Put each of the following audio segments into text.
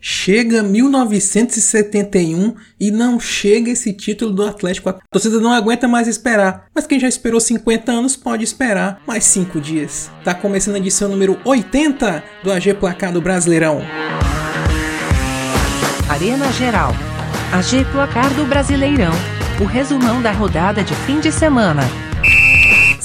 Chega 1971 e não chega esse título do Atlético. A torcida não aguenta mais esperar, mas quem já esperou 50 anos pode esperar mais 5 dias. Tá começando a edição número 80 do AG Placar do Brasileirão. Arena Geral. AG Placar do Brasileirão. O resumão da rodada de fim de semana.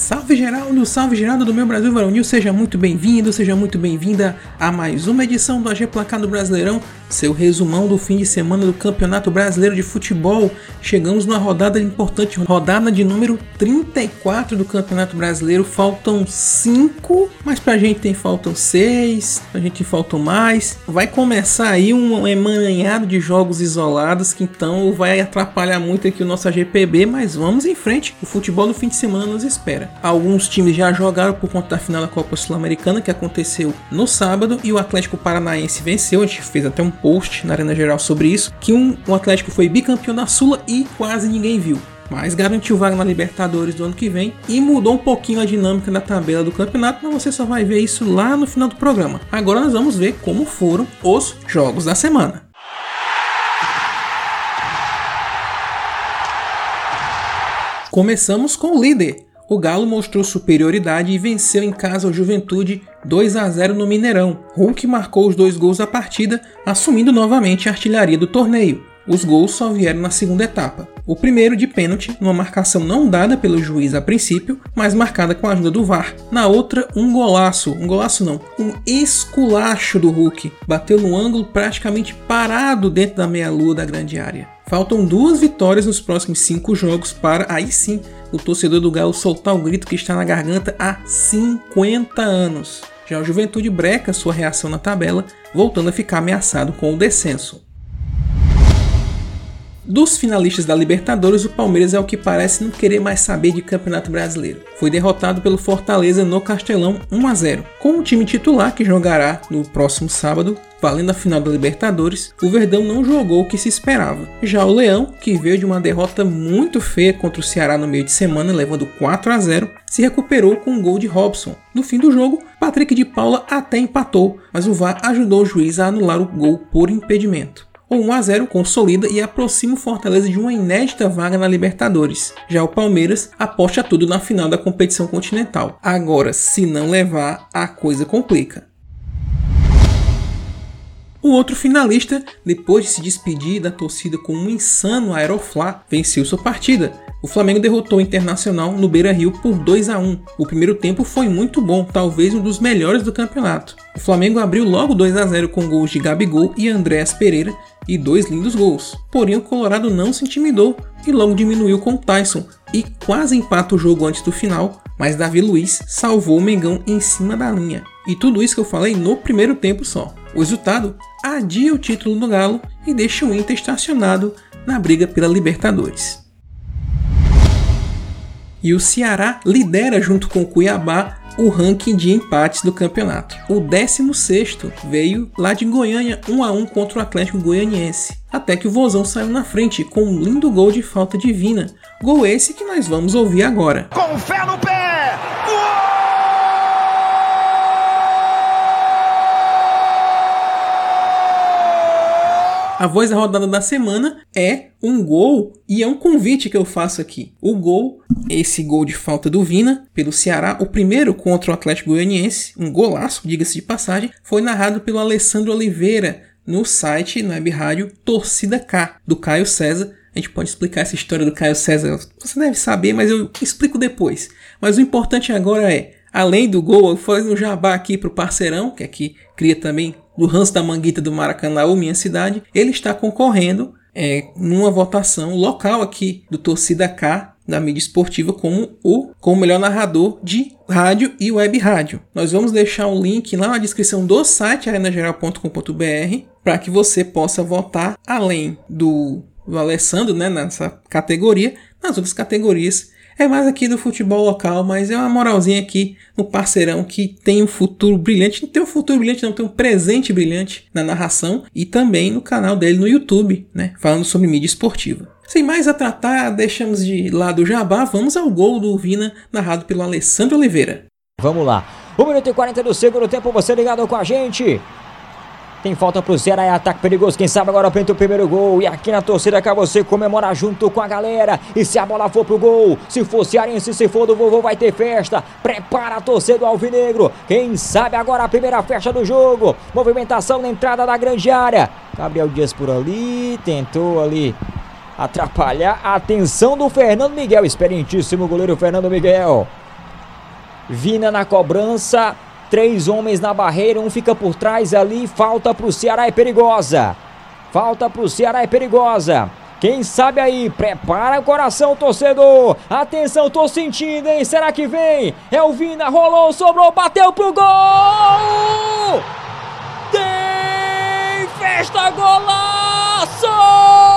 Salve Geraldo, salve Geraldo do meu Brasil Varonil, seja muito bem-vindo, seja muito bem-vinda a mais uma edição do AG Placar do Brasileirão, seu resumão do fim de semana do Campeonato Brasileiro de Futebol. Chegamos na rodada importante, rodada de número 34 do Campeonato Brasileiro. Faltam 5, mas pra gente tem faltam 6, pra gente faltam mais. Vai começar aí um emaranhado de jogos isolados que então vai atrapalhar muito aqui o nosso AGPB, mas vamos em frente. O futebol do fim de semana nos espera. Alguns times já jogaram por conta da final da Copa Sul-Americana que aconteceu no sábado e o Atlético Paranaense venceu. A gente fez até um post na Arena Geral sobre isso, que um, o Atlético foi bicampeão da Sula e quase ninguém viu. Mas garantiu vaga na Libertadores do ano que vem e mudou um pouquinho a dinâmica da tabela do campeonato, mas você só vai ver isso lá no final do programa. Agora nós vamos ver como foram os jogos da semana. Começamos com o líder, o Galo mostrou superioridade e venceu em casa o Juventude 2 a 0 no Mineirão. Hulk marcou os dois gols da partida, assumindo novamente a artilharia do torneio. Os gols só vieram na segunda etapa. O primeiro de pênalti, numa marcação não dada pelo juiz a princípio, mas marcada com a ajuda do VAR. Na outra, um golaço, um golaço não, um esculacho do Hulk. Bateu no ângulo praticamente parado dentro da meia-lua da grande área. Faltam duas vitórias nos próximos cinco jogos para, aí sim, o torcedor do Galo soltar o grito que está na garganta há 50 anos. Já o Juventude breca sua reação na tabela, voltando a ficar ameaçado com o descenso. Dos finalistas da Libertadores, o Palmeiras é o que parece não querer mais saber de Campeonato Brasileiro. Foi derrotado pelo Fortaleza no Castelão 1 a 0. Com o time titular que jogará no próximo sábado, valendo a final da Libertadores, o Verdão não jogou o que se esperava. Já o Leão, que veio de uma derrota muito feia contra o Ceará no meio de semana, levando 4 a 0, se recuperou com um gol de Robson. No fim do jogo, Patrick de Paula até empatou, mas o VAR ajudou o juiz a anular o gol por impedimento. O 1 a 0 consolida e aproxima o Fortaleza de uma inédita vaga na Libertadores. Já o Palmeiras aposta tudo na final da competição continental. Agora, se não levar, a coisa complica. O outro finalista, depois de se despedir da torcida com um insano Aeroflá, venceu sua partida. O Flamengo derrotou o Internacional no Beira-Rio por 2 a 1. O primeiro tempo foi muito bom, talvez um dos melhores do campeonato. O Flamengo abriu logo 2 a 0 com gols de Gabigol e Andréas Pereira e dois lindos gols. Porém, o Colorado não se intimidou e logo diminuiu com Tyson e quase empata o jogo antes do final, mas Davi Luiz salvou o Mengão em cima da linha. E tudo isso que eu falei no primeiro tempo só. O resultado adia o título do Galo e deixa o Inter estacionado na briga pela Libertadores. E o Ceará lidera junto com o Cuiabá o ranking de empates do campeonato. O 16º veio lá de Goiânia 1 a 1 contra o Atlético Goianiense, até que o Vozão saiu na frente com um lindo gol de falta divina. Gol esse que nós vamos ouvir agora. Com fé no pé! Gol! A voz da rodada da semana é um gol e é um convite que eu faço aqui. O gol, esse gol de falta do Vina pelo Ceará, o primeiro contra o Atlético Goianiense, um golaço, diga-se de passagem, foi narrado pelo Alessandro Oliveira no site, no web rádio Torcida K, do Caio César. A gente pode explicar essa história do Caio César, você deve saber, mas eu explico depois. Mas o importante agora é, além do gol, eu faço um jabá aqui pro parceirão, que aqui cria também do Ranço da Manguita do Maracanã, minha cidade, ele está concorrendo é, numa votação local aqui do Torcida K da mídia esportiva como o como melhor narrador de rádio e web rádio. Nós vamos deixar o link lá na descrição do site arenageral.com.br para que você possa votar além do do Alessandro, né, nessa categoria. Nas outras categorias é mais aqui do futebol local, mas é uma moralzinha aqui no parceirão que tem um futuro brilhante. Não tem um futuro brilhante, não, tem um presente brilhante na narração e também no canal dele no YouTube, né? Falando sobre mídia esportiva. Sem mais a tratar, deixamos de lado o jabá, vamos ao gol do Vina, narrado pelo Alessandro Oliveira. Vamos lá. 1 minuto e 40 do segundo tempo, você ligado com a gente. Tem falta pro Ceará, é ataque perigoso. Quem sabe agora pinta o primeiro gol. E aqui na torcida quer você comemorar junto com a galera. E se a bola for pro gol, se for cearense, se for do vovô, vai ter festa. Prepara a torcida do Alvinegro. Quem sabe agora a primeira festa do jogo. Movimentação na entrada da grande área. Gabriel Dias por ali, tentou ali atrapalhar a atenção do Fernando Miguel. Experientíssimo goleiro Fernando Miguel. Vina na cobrança. Três homens na barreira, um fica por trás ali. Falta para o Ceará é perigosa. Falta para o Ceará é perigosa. Quem sabe aí, prepara o coração, torcedor. Atenção, tô sentindo, hein? Será que vem? É o Vina, rolou, sobrou, bateu pro gol! Tem festa, golaço!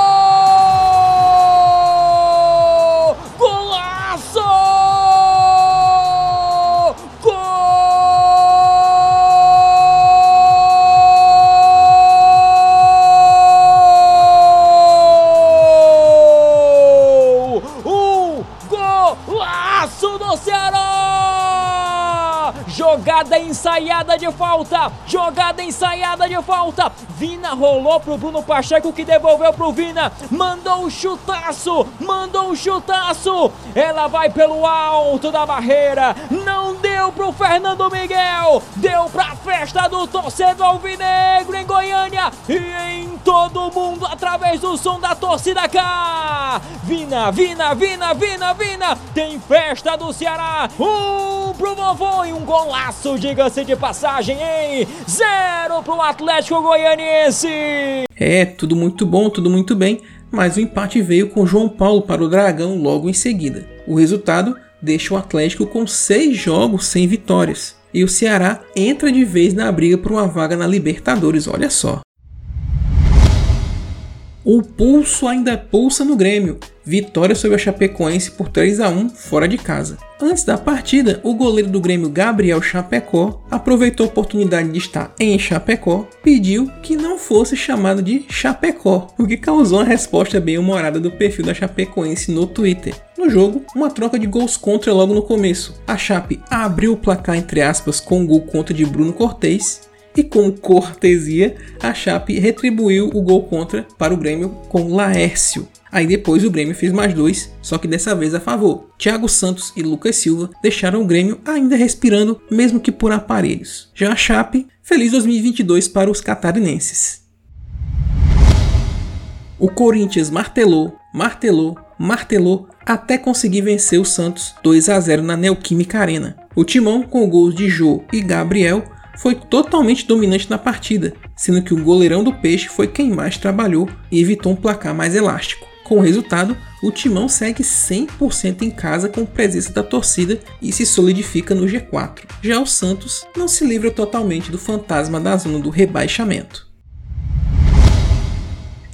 Jogada ensaiada de falta. Jogada ensaiada de falta. Vina rolou pro Bruno Pacheco que devolveu pro Vina. Mandou um chutaço. Mandou um chutaço. Ela vai pelo alto da barreira. Não deu pro Fernando Miguel. Deu pra festa do torcedor alvinegro em Goiânia e em todo mundo através do som da torcida cá. Vina, Vina, Vina, Vina, Vina. Tem festa do Ceará. Um pro vovô e um golaço diga-se de passagem, hein? Zero pro Atlético Goianiense! É, tudo muito bom, tudo muito bem, mas o empate veio com João Paulo para o Dragão logo em seguida. O resultado deixa o Atlético com seis jogos sem vitórias. E o Ceará entra de vez na briga por uma vaga na Libertadores, olha só. O pulso ainda pulsa no Grêmio. Vitória sobre a Chapecoense por 3 a 1 fora de casa. Antes da partida, o goleiro do Grêmio Gabriel Chapecó aproveitou a oportunidade de estar em Chapecó, pediu que não fosse chamado de Chapecó, o que causou uma resposta bem humorada do perfil da Chapecoense no Twitter. No jogo, uma troca de gols contra logo no começo. A Chape abriu o placar entre aspas com um gol contra de Bruno Cortez e com cortesia, a Chape retribuiu o gol contra para o Grêmio com Laércio. Aí depois o Grêmio fez mais dois, só que dessa vez a favor. Thiago Santos e Lucas Silva deixaram o Grêmio ainda respirando, mesmo que por aparelhos. Já a Chape, feliz 2022 para os catarinenses. O Corinthians martelou, martelou, martelou até conseguir vencer o Santos 2 a 0 na Neoquímica Arena. O Timão, com gols de Jô e Gabriel, foi totalmente dominante na partida, sendo que o goleirão do Peixe foi quem mais trabalhou e evitou um placar mais elástico. Com o resultado, o Timão segue 100% em casa com presença da torcida e se solidifica no G4. Já o Santos não se livra totalmente do fantasma da zona do rebaixamento.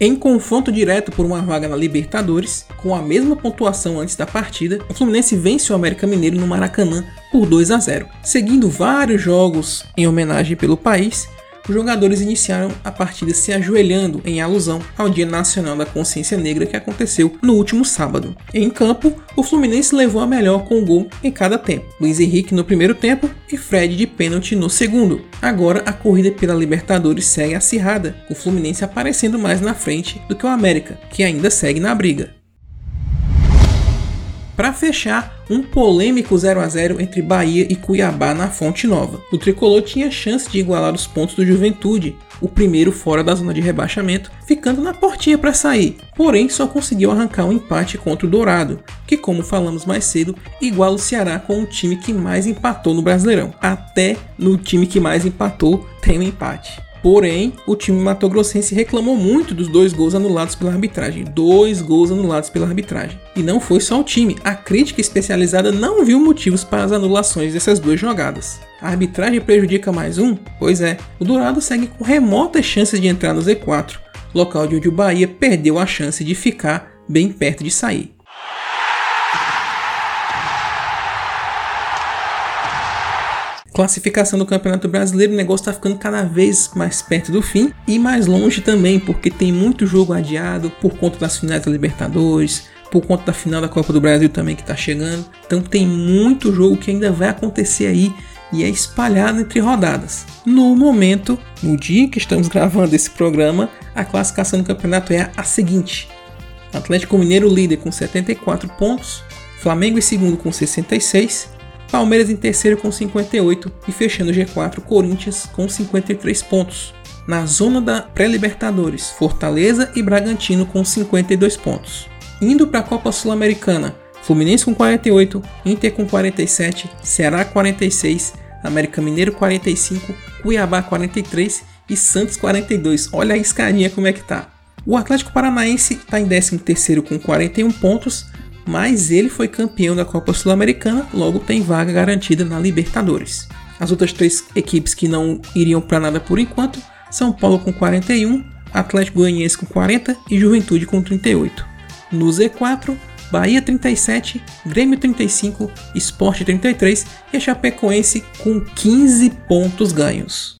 Em confronto direto por uma vaga na Libertadores, com a mesma pontuação antes da partida, o Fluminense vence o América Mineiro no Maracanã por 2 a 0. Seguindo vários jogos em homenagem pelo país, os jogadores iniciaram a partida se ajoelhando em alusão ao Dia Nacional da Consciência Negra que aconteceu no último sábado. Em campo, o Fluminense levou a melhor com um gol em cada tempo. Luiz Henrique no primeiro tempo e Fred de pênalti no segundo. Agora a corrida pela Libertadores segue acirrada, com o Fluminense aparecendo mais na frente do que o América, que ainda segue na briga. Para fechar, um polêmico 0 a 0 entre Bahia e Cuiabá na Fonte Nova. O tricolor tinha chance de igualar os pontos do Juventude, o primeiro fora da zona de rebaixamento, ficando na portinha para sair. Porém, só conseguiu arrancar um empate contra o Dourado, que, como falamos mais cedo, iguala o Ceará com o time que mais empatou no Brasileirão. Até no time que mais empatou tem um empate. Porém, o time matogrossense reclamou muito dos dois gols anulados pela arbitragem. Dois gols anulados pela arbitragem. E não foi só o time, a crítica especializada não viu motivos para as anulações dessas duas jogadas. A arbitragem prejudica mais um? Pois é, o Dourado segue com remotas chances de entrar no Z4. local de onde o Bahia perdeu a chance de ficar bem perto de sair. Classificação do Campeonato Brasileiro, o negócio está ficando cada vez mais perto do fim e mais longe também, porque tem muito jogo adiado por conta das finais da Libertadores, por conta da final da Copa do Brasil também que está chegando. Então tem muito jogo que ainda vai acontecer aí e é espalhado entre rodadas. No momento, no dia que estamos gravando esse programa, a classificação do campeonato é a seguinte: Atlético Mineiro líder com 74 pontos, Flamengo em segundo com 66, Palmeiras em terceiro com 58 e fechando o G4 Corinthians com 53 pontos. Na zona da pré-Libertadores, Fortaleza e Bragantino com 52 pontos. Indo para a Copa Sul-Americana, Fluminense com 48, Inter com 47, Ceará 46, América Mineiro 45, Cuiabá 43 e Santos 42. Olha a escadinha como é que tá. O Atlético Paranaense está em 13º com 41 pontos, mas ele foi campeão da Copa Sul-Americana, logo tem vaga garantida na Libertadores. As outras três equipes que não iriam para nada por enquanto, São Paulo com 41, Atlético Goianiense com 40 e Juventude com 38. No Z4, Bahia 37, Grêmio 35, Sport 33 e a Chapecoense com 15 pontos ganhos.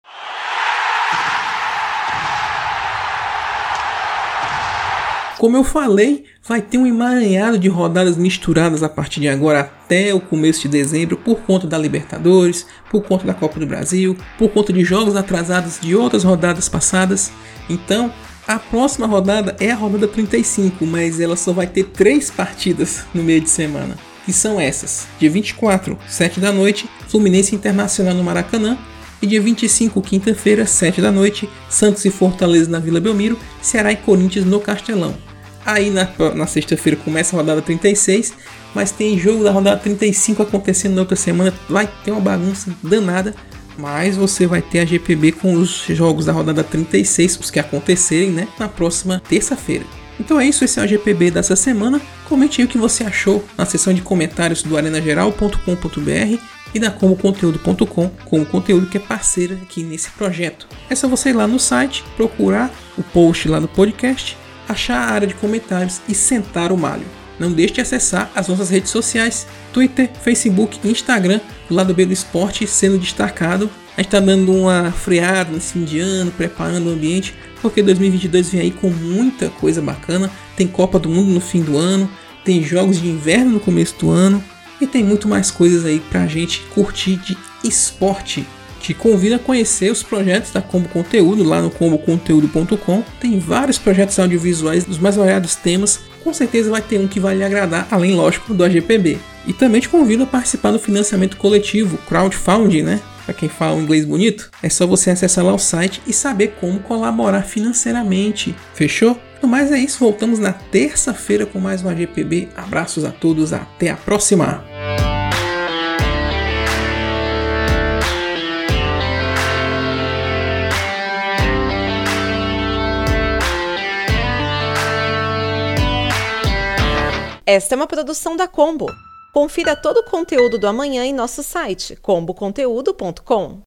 Como eu falei, vai ter um emaranhado de rodadas misturadas a partir de agora até o começo de dezembro por conta da Libertadores, por conta da Copa do Brasil, por conta de jogos atrasados de outras rodadas passadas. Então, a próxima rodada é a rodada 35, mas ela só vai ter três partidas no meio de semana. Que são essas: dia 24, 7 da noite, Fluminense Internacional no Maracanã. E dia 25, quinta-feira, 7 da noite, Santos e Fortaleza na Vila Belmiro, Ceará e Corinthians no Castelão. Aí na, na sexta-feira começa a rodada 36, mas tem jogo da rodada 35 acontecendo na outra semana. Vai ter uma bagunça danada, mas você vai ter a GPB com os jogos da rodada 36, os que acontecerem, né, na próxima terça-feira. Então é isso, esse é o GPB dessa semana. Comente aí o que você achou na seção de comentários do arenageral.com.br e da comoconteúdo.com, como conteúdo que é parceira aqui nesse projeto. É só você ir lá no site, procurar o post lá do podcast, achar a área de comentários e sentar o malho. Não deixe de acessar as nossas redes sociais, Twitter, Facebook e Instagram, do lado B do esporte sendo destacado. A gente está dando uma freada nesse fim de ano, preparando o ambiente, porque 2022 vem aí com muita coisa bacana. Tem Copa do Mundo no fim do ano, tem jogos de inverno no começo do ano e tem muito mais coisas aí pra gente curtir de esporte. Te convido a conhecer os projetos da Combo Conteúdo lá no comboconteúdo.com. Tem vários projetos audiovisuais dos mais variados temas. Com certeza vai ter um que vai lhe agradar, além, lógico, do AGPB. E também te convido a participar do financiamento coletivo, crowdfunding, né? Para quem fala um inglês bonito, é só você acessar lá o site e saber como colaborar financeiramente. Fechou? No mais é isso, voltamos na terça-feira com mais um AGPB. Abraços a todos, até a próxima! Esta é uma produção da Combo. Confira todo o conteúdo do amanhã em nosso site comboconteúdo.com.